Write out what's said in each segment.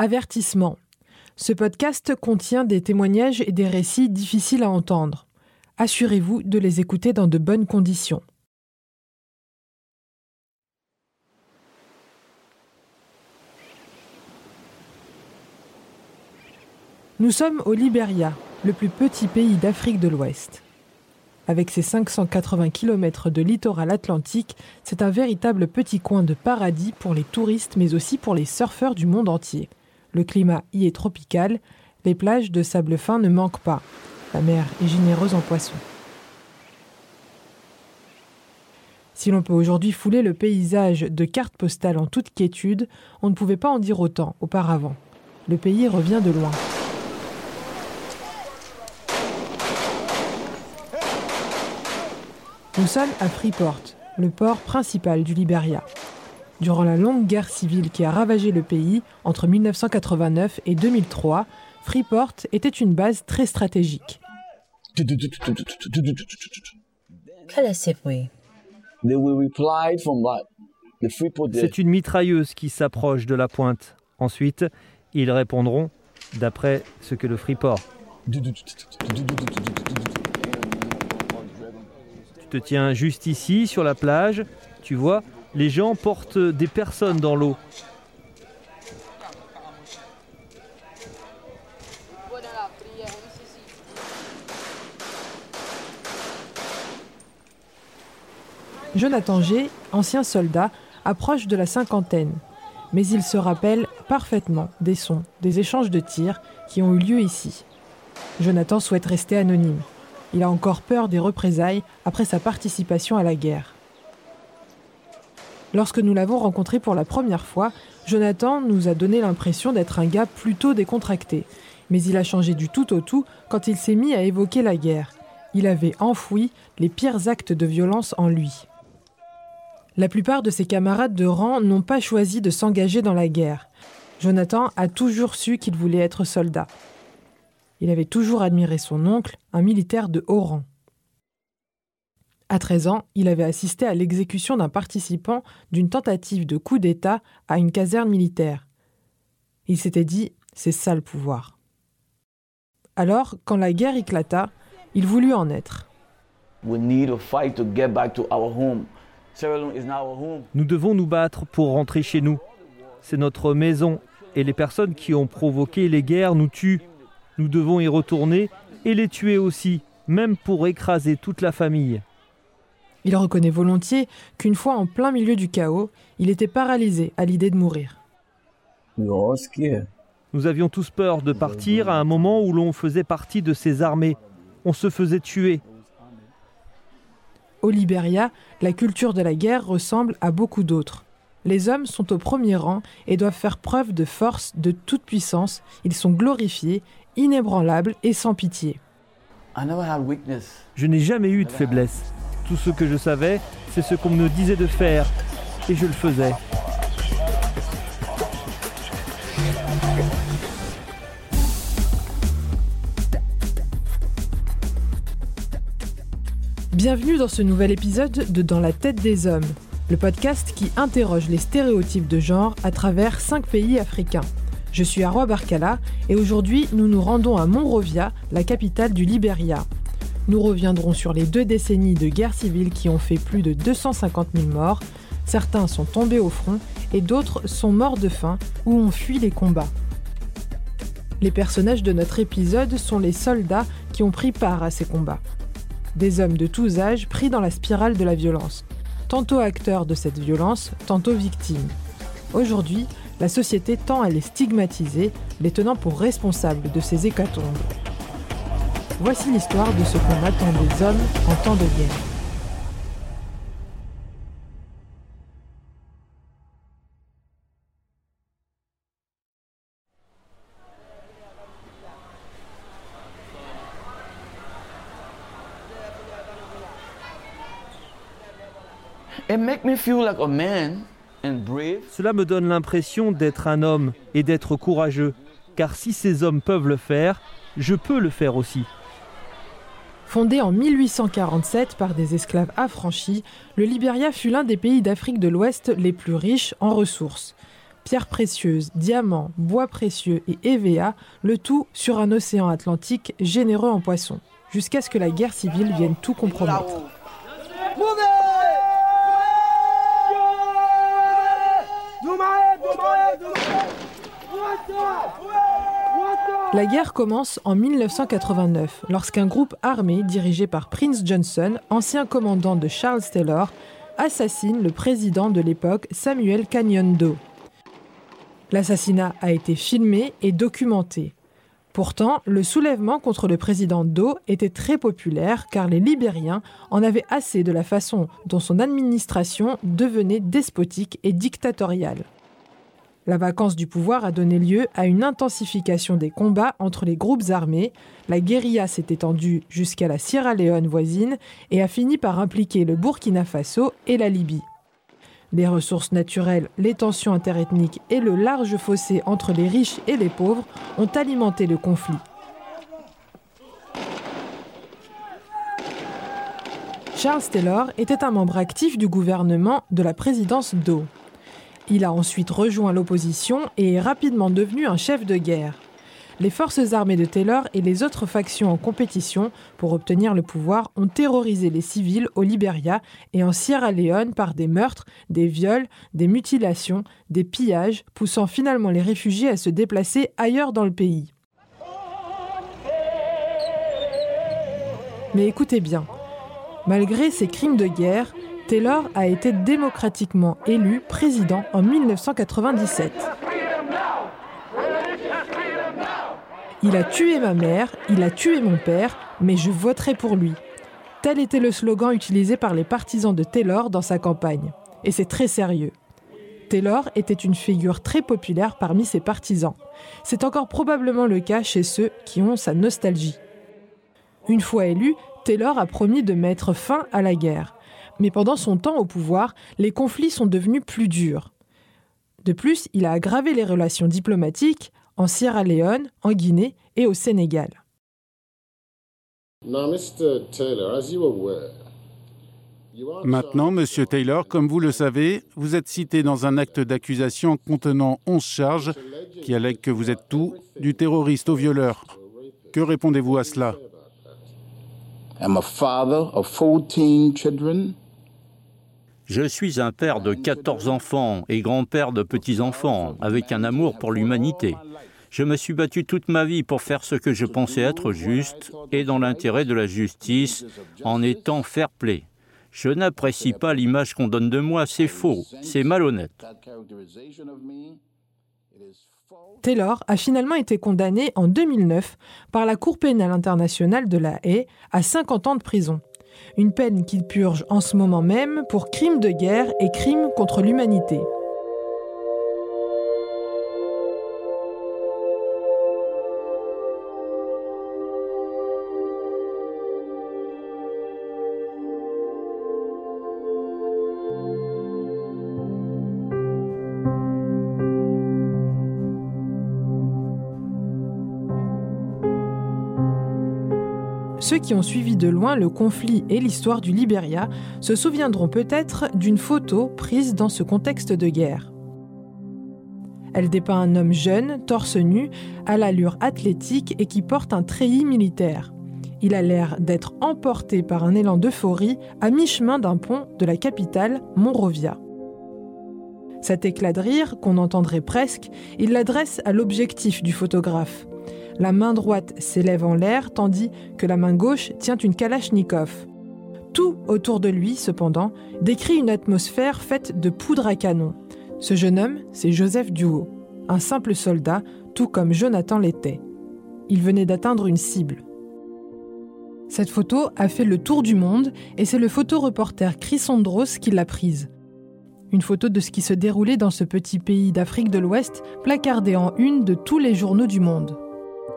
Avertissement. Ce podcast contient des témoignages et des récits difficiles à entendre. Assurez-vous de les écouter dans de bonnes conditions. Nous sommes au Liberia, le plus petit pays d'Afrique de l'Ouest. Avec ses 580 km de littoral atlantique, c'est un véritable petit coin de paradis pour les touristes mais aussi pour les surfeurs du monde entier. Le climat y est tropical, les plages de sable fin ne manquent pas. La mer est généreuse en poissons. Si l'on peut aujourd'hui fouler le paysage de cartes postales en toute quiétude, on ne pouvait pas en dire autant auparavant. Le pays revient de loin. Nous sommes à Freeport, le port principal du Liberia. Durant la longue guerre civile qui a ravagé le pays entre 1989 et 2003, Freeport était une base très stratégique. C'est une mitrailleuse qui s'approche de la pointe. Ensuite, ils répondront d'après ce que le Freeport. Tu te tiens juste ici, sur la plage. Tu vois, les gens portent des personnes dans l'eau. Jonathan G, ancien soldat, approche de la cinquantaine, mais il se rappelle parfaitement des sons, des échanges de tirs qui ont eu lieu ici. Jonathan souhaite rester anonyme. Il a encore peur des représailles après sa participation à la guerre. Lorsque nous l'avons rencontré pour la première fois, Jonathan nous a donné l'impression d'être un gars plutôt décontracté. Mais il a changé du tout au tout quand il s'est mis à évoquer la guerre. Il avait enfoui les pires actes de violence en lui. La plupart de ses camarades de rang n'ont pas choisi de s'engager dans la guerre. Jonathan a toujours su qu'il voulait être soldat. Il avait toujours admiré son oncle, un militaire de haut rang. À 13 ans, il avait assisté à l'exécution d'un participant d'une tentative de coup d'État à une caserne militaire. Il s'était dit c'est ça le pouvoir. Alors, quand la guerre éclata, il voulut en être. Nous devons nous battre pour rentrer chez nous. C'est notre maison et les personnes qui ont provoqué les guerres nous tuent. Nous devons y retourner et les tuer aussi, même pour écraser toute la famille. Il reconnaît volontiers qu'une fois en plein milieu du chaos, il était paralysé à l'idée de mourir. Nous avions tous peur de partir à un moment où l'on faisait partie de ces armées. On se faisait tuer. Au Liberia, la culture de la guerre ressemble à beaucoup d'autres. Les hommes sont au premier rang et doivent faire preuve de force, de toute puissance. Ils sont glorifiés, inébranlables et sans pitié. Je n'ai jamais eu de faiblesse. Tout ce que je savais, c'est ce qu'on me disait de faire, et je le faisais. Bienvenue dans ce nouvel épisode de Dans la tête des hommes, le podcast qui interroge les stéréotypes de genre à travers cinq pays africains. Je suis Arwa Barkala et aujourd'hui nous nous rendons à Monrovia, la capitale du Liberia. Nous reviendrons sur les deux décennies de guerre civile qui ont fait plus de 250 000 morts. Certains sont tombés au front et d'autres sont morts de faim ou ont fui les combats. Les personnages de notre épisode sont les soldats qui ont pris part à ces combats. Des hommes de tous âges pris dans la spirale de la violence, tantôt acteurs de cette violence, tantôt victimes. Aujourd'hui, la société tend à les stigmatiser, les tenant pour responsables de ces hécatombes. Voici l'histoire de ce qu'on attend des hommes en temps de guerre. Cela me donne l'impression d'être un homme et d'être courageux, car si ces hommes peuvent le faire, je peux le faire aussi. Fondé en 1847 par des esclaves affranchis, le Liberia fut l'un des pays d'Afrique de l'Ouest les plus riches en ressources. pierres précieuses, diamants, bois précieux et EVA, le tout sur un océan Atlantique généreux en poissons, jusqu'à ce que la guerre civile vienne tout compromettre. La guerre commence en 1989 lorsqu'un groupe armé dirigé par Prince Johnson, ancien commandant de Charles Taylor, assassine le président de l'époque Samuel Canyon Doe. L'assassinat a été filmé et documenté. Pourtant, le soulèvement contre le président Doe était très populaire car les Libériens en avaient assez de la façon dont son administration devenait despotique et dictatoriale. La vacance du pouvoir a donné lieu à une intensification des combats entre les groupes armés. La guérilla s'est étendue jusqu'à la Sierra Leone voisine et a fini par impliquer le Burkina Faso et la Libye. Les ressources naturelles, les tensions interethniques et le large fossé entre les riches et les pauvres ont alimenté le conflit. Charles Taylor était un membre actif du gouvernement de la présidence Doe. Il a ensuite rejoint l'opposition et est rapidement devenu un chef de guerre. Les forces armées de Taylor et les autres factions en compétition pour obtenir le pouvoir ont terrorisé les civils au Liberia et en Sierra Leone par des meurtres, des viols, des mutilations, des pillages, poussant finalement les réfugiés à se déplacer ailleurs dans le pays. Mais écoutez bien, malgré ces crimes de guerre, Taylor a été démocratiquement élu président en 1997. Il a tué ma mère, il a tué mon père, mais je voterai pour lui. Tel était le slogan utilisé par les partisans de Taylor dans sa campagne. Et c'est très sérieux. Taylor était une figure très populaire parmi ses partisans. C'est encore probablement le cas chez ceux qui ont sa nostalgie. Une fois élu, Taylor a promis de mettre fin à la guerre mais pendant son temps au pouvoir, les conflits sont devenus plus durs. De plus, il a aggravé les relations diplomatiques en Sierra Leone, en Guinée et au Sénégal. Maintenant, Monsieur Taylor, comme vous le savez, vous êtes cité dans un acte d'accusation contenant 11 charges qui allèguent que vous êtes tout, du terroriste au violeur. Que répondez-vous à cela? Je suis un père de 14 enfants et grand-père de petits-enfants, avec un amour pour l'humanité. Je me suis battu toute ma vie pour faire ce que je pensais être juste et dans l'intérêt de la justice, en étant fair-play. Je n'apprécie pas l'image qu'on donne de moi, c'est faux, c'est malhonnête. Taylor a finalement été condamné en 2009 par la Cour pénale internationale de la Haye à 50 ans de prison une peine qu'il purge en ce moment même pour crimes de guerre et crimes contre l'humanité. Ceux qui ont suivi de loin le conflit et l'histoire du Liberia se souviendront peut-être d'une photo prise dans ce contexte de guerre. Elle dépeint un homme jeune, torse nu, à l'allure athlétique et qui porte un treillis militaire. Il a l'air d'être emporté par un élan d'euphorie à mi-chemin d'un pont de la capitale, Monrovia. Cet éclat de rire, qu'on entendrait presque, il l'adresse à l'objectif du photographe. La main droite s'élève en l'air tandis que la main gauche tient une kalachnikov. Tout autour de lui, cependant, décrit une atmosphère faite de poudre à canon. Ce jeune homme, c'est Joseph Duo, un simple soldat, tout comme Jonathan l'était. Il venait d'atteindre une cible. Cette photo a fait le tour du monde et c'est le photoreporter Chris Andros qui l'a prise. Une photo de ce qui se déroulait dans ce petit pays d'Afrique de l'Ouest, placardée en une de tous les journaux du monde.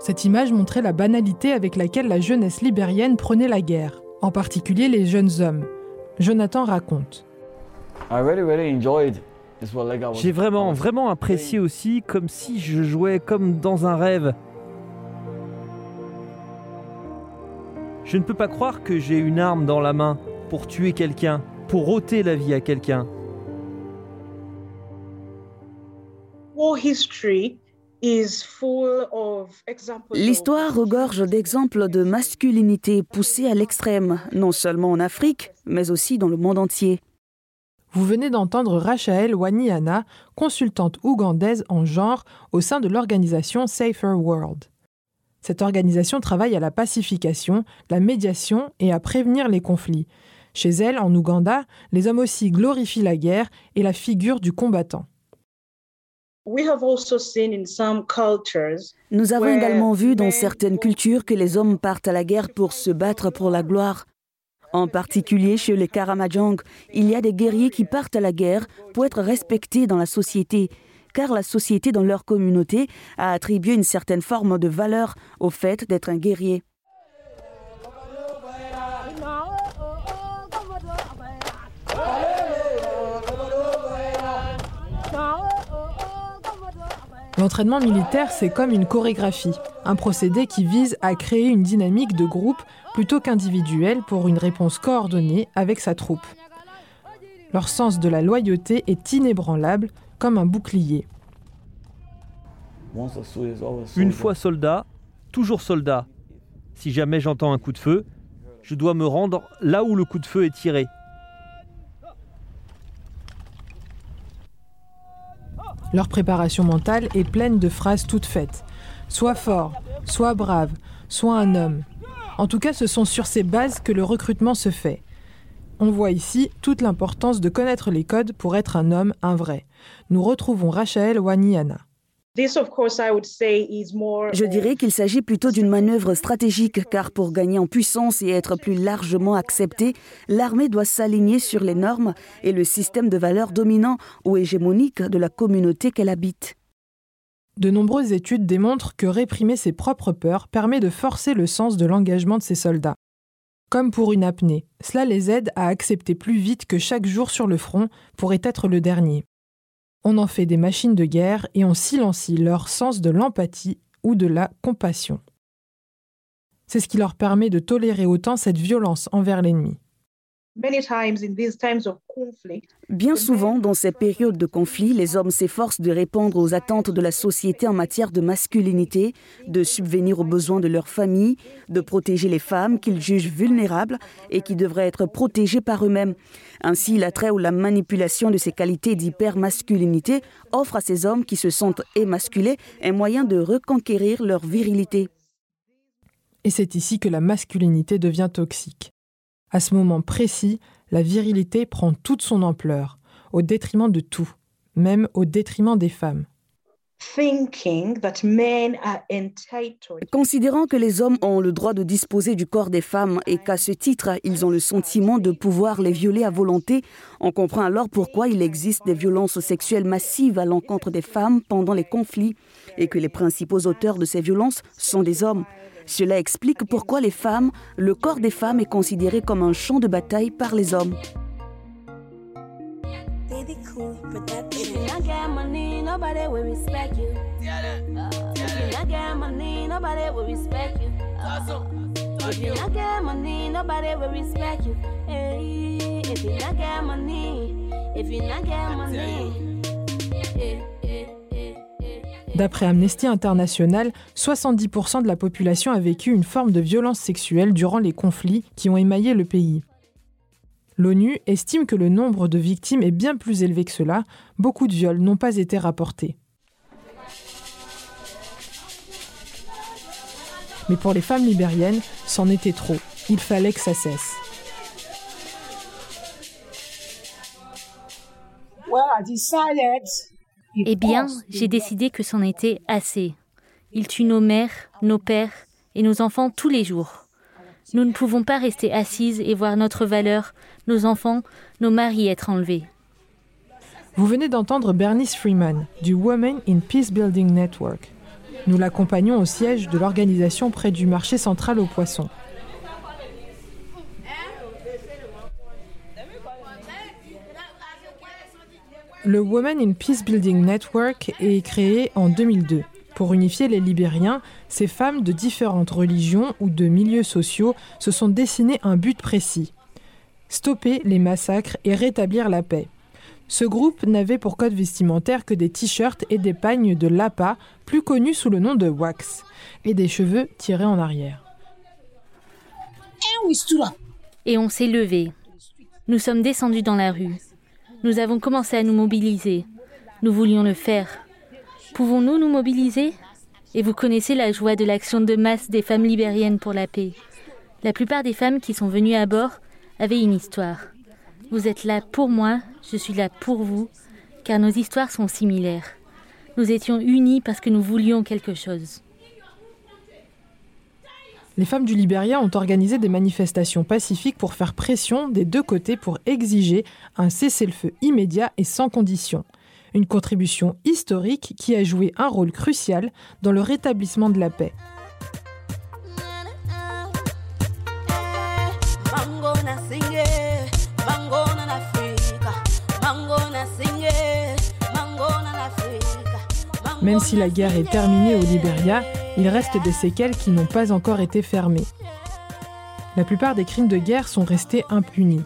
Cette image montrait la banalité avec laquelle la jeunesse libérienne prenait la guerre, en particulier les jeunes hommes. Jonathan raconte. J'ai vraiment, vraiment apprécié aussi, comme si je jouais comme dans un rêve. Je ne peux pas croire que j'ai une arme dans la main pour tuer quelqu'un, pour ôter la vie à quelqu'un. L'histoire regorge d'exemples de masculinité poussée à l'extrême, non seulement en Afrique, mais aussi dans le monde entier. Vous venez d'entendre Rachael Waniana, consultante ougandaise en genre au sein de l'organisation Safer World. Cette organisation travaille à la pacification, la médiation et à prévenir les conflits. Chez elle, en Ouganda, les hommes aussi glorifient la guerre et la figure du combattant. Nous avons également vu dans certaines cultures que les hommes partent à la guerre pour se battre pour la gloire. En particulier chez les Karamajong, il y a des guerriers qui partent à la guerre pour être respectés dans la société, car la société dans leur communauté a attribué une certaine forme de valeur au fait d'être un guerrier. L'entraînement militaire, c'est comme une chorégraphie, un procédé qui vise à créer une dynamique de groupe plutôt qu'individuelle pour une réponse coordonnée avec sa troupe. Leur sens de la loyauté est inébranlable, comme un bouclier. Une fois soldat, toujours soldat. Si jamais j'entends un coup de feu, je dois me rendre là où le coup de feu est tiré. Leur préparation mentale est pleine de phrases toutes faites. Sois fort, sois brave, sois un homme. En tout cas, ce sont sur ces bases que le recrutement se fait. On voit ici toute l'importance de connaître les codes pour être un homme, un vrai. Nous retrouvons Rachel Waniana. Je dirais qu'il s'agit plutôt d'une manœuvre stratégique car pour gagner en puissance et être plus largement acceptée, l'armée doit s'aligner sur les normes et le système de valeurs dominant ou hégémonique de la communauté qu'elle habite. De nombreuses études démontrent que réprimer ses propres peurs permet de forcer le sens de l'engagement de ses soldats. Comme pour une apnée, cela les aide à accepter plus vite que chaque jour sur le front pourrait être le dernier. On en fait des machines de guerre et on silencie leur sens de l'empathie ou de la compassion. C'est ce qui leur permet de tolérer autant cette violence envers l'ennemi. Bien souvent, dans ces périodes de conflit, les hommes s'efforcent de répondre aux attentes de la société en matière de masculinité, de subvenir aux besoins de leur famille, de protéger les femmes qu'ils jugent vulnérables et qui devraient être protégées par eux-mêmes. Ainsi, l'attrait ou la manipulation de ces qualités d'hypermasculinité offre à ces hommes qui se sentent émasculés un moyen de reconquérir leur virilité. Et c'est ici que la masculinité devient toxique. À ce moment précis, la virilité prend toute son ampleur, au détriment de tout, même au détriment des femmes. Considérant que les hommes ont le droit de disposer du corps des femmes et qu'à ce titre, ils ont le sentiment de pouvoir les violer à volonté, on comprend alors pourquoi il existe des violences sexuelles massives à l'encontre des femmes pendant les conflits et que les principaux auteurs de ces violences sont des hommes. Cela explique pourquoi les femmes, le corps des femmes est considéré comme un champ de bataille par les hommes. D'après Amnesty International, 70% de la population a vécu une forme de violence sexuelle durant les conflits qui ont émaillé le pays. L'ONU estime que le nombre de victimes est bien plus élevé que cela, beaucoup de viols n'ont pas été rapportés. Mais pour les femmes libériennes, c'en était trop. Il fallait que ça cesse. Eh bien, j'ai décidé que c'en était assez. Ils tuent nos mères, nos pères et nos enfants tous les jours. Nous ne pouvons pas rester assises et voir notre valeur, nos enfants, nos maris être enlevés. Vous venez d'entendre Bernice Freeman du Women in Peace Building Network. Nous l'accompagnons au siège de l'organisation près du marché central aux poissons. Le Women in Peace Building Network est créé en 2002. Pour unifier les Libériens, ces femmes de différentes religions ou de milieux sociaux se sont dessinées un but précis stopper les massacres et rétablir la paix. Ce groupe n'avait pour code vestimentaire que des t-shirts et des pagnes de lapa, plus connus sous le nom de wax, et des cheveux tirés en arrière. Et on s'est levé. Nous sommes descendus dans la rue. Nous avons commencé à nous mobiliser. Nous voulions le faire. Pouvons-nous nous mobiliser? Et vous connaissez la joie de l'action de masse des femmes libériennes pour la paix. La plupart des femmes qui sont venues à bord avaient une histoire. Vous êtes là pour moi, je suis là pour vous, car nos histoires sont similaires. Nous étions unis parce que nous voulions quelque chose. Les femmes du Libéria ont organisé des manifestations pacifiques pour faire pression des deux côtés pour exiger un cessez-le-feu immédiat et sans condition. Une contribution historique qui a joué un rôle crucial dans le rétablissement de la paix. Même si la guerre est terminée au Libéria, il reste des séquelles qui n'ont pas encore été fermées. La plupart des crimes de guerre sont restés impunis.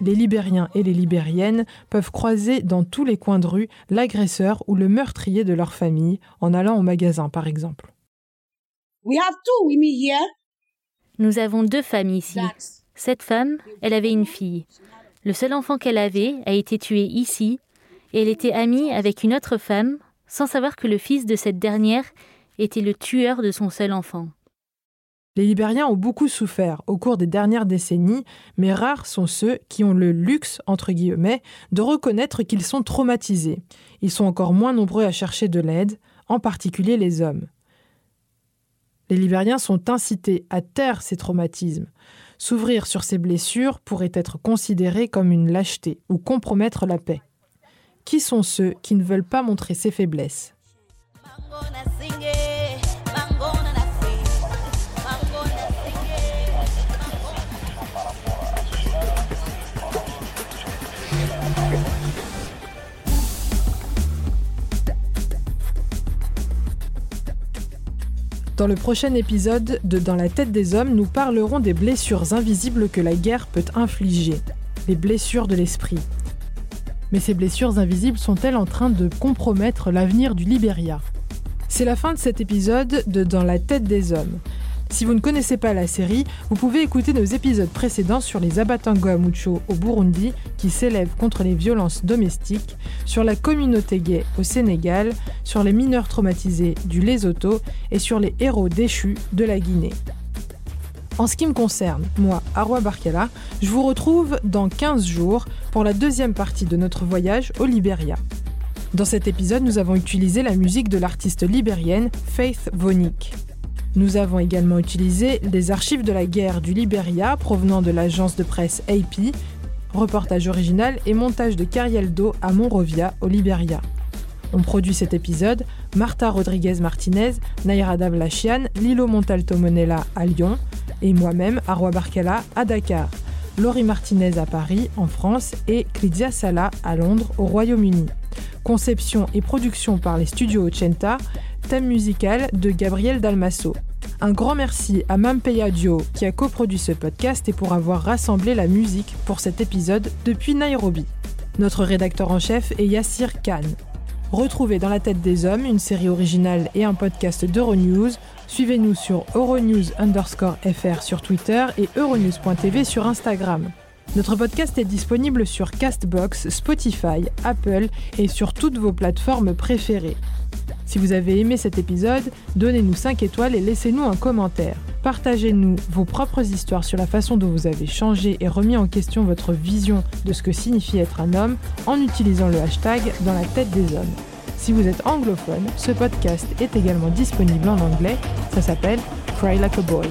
Les Libériens et les Libériennes peuvent croiser dans tous les coins de rue l'agresseur ou le meurtrier de leur famille en allant au magasin, par exemple. Nous avons deux femmes ici. Cette femme, elle avait une fille. Le seul enfant qu'elle avait a été tué ici, et elle était amie avec une autre femme sans savoir que le fils de cette dernière était le tueur de son seul enfant. Les Libériens ont beaucoup souffert au cours des dernières décennies, mais rares sont ceux qui ont le luxe, entre guillemets, de reconnaître qu'ils sont traumatisés. Ils sont encore moins nombreux à chercher de l'aide, en particulier les hommes. Les Libériens sont incités à taire ces traumatismes. S'ouvrir sur ces blessures pourrait être considéré comme une lâcheté ou compromettre la paix. Qui sont ceux qui ne veulent pas montrer ses faiblesses? Dans le prochain épisode de Dans la tête des hommes, nous parlerons des blessures invisibles que la guerre peut infliger, les blessures de l'esprit. Mais ces blessures invisibles sont-elles en train de compromettre l'avenir du Libéria C'est la fin de cet épisode de Dans la tête des hommes. Si vous ne connaissez pas la série, vous pouvez écouter nos épisodes précédents sur les abatango Mucho au Burundi qui s'élèvent contre les violences domestiques, sur la communauté gay au Sénégal, sur les mineurs traumatisés du Lesotho et sur les héros déchus de la Guinée. En ce qui me concerne, moi, Arwa Barkala, je vous retrouve dans 15 jours pour la deuxième partie de notre voyage au Libéria. Dans cet épisode, nous avons utilisé la musique de l'artiste libérienne Faith Vonik. Nous avons également utilisé des archives de la guerre du Libéria provenant de l'agence de presse AP, reportage original et montage de Carieldo à Monrovia au Libéria. On produit cet épisode Marta Rodriguez Martinez, Naira Davlachian, Lilo Montalto Monella à Lyon, et moi-même, Arwa Barkala, à Dakar, Laurie Martinez à Paris, en France, et Clydia Sala à Londres, au Royaume-Uni. Conception et production par les studios Ochenta, thème musical de Gabriel Dalmasso. Un grand merci à Mampeya Dio qui a coproduit ce podcast et pour avoir rassemblé la musique pour cet épisode depuis Nairobi. Notre rédacteur en chef est Yassir Khan. Retrouvez dans la tête des hommes une série originale et un podcast d'Euronews Suivez-nous sur Euronews underscore FR sur Twitter et euronews.tv sur Instagram. Notre podcast est disponible sur Castbox, Spotify, Apple et sur toutes vos plateformes préférées. Si vous avez aimé cet épisode, donnez-nous 5 étoiles et laissez-nous un commentaire. Partagez-nous vos propres histoires sur la façon dont vous avez changé et remis en question votre vision de ce que signifie être un homme en utilisant le hashtag dans la tête des hommes. Si vous êtes anglophone, ce podcast est également disponible en anglais. Ça s'appelle Cry Like a Boy.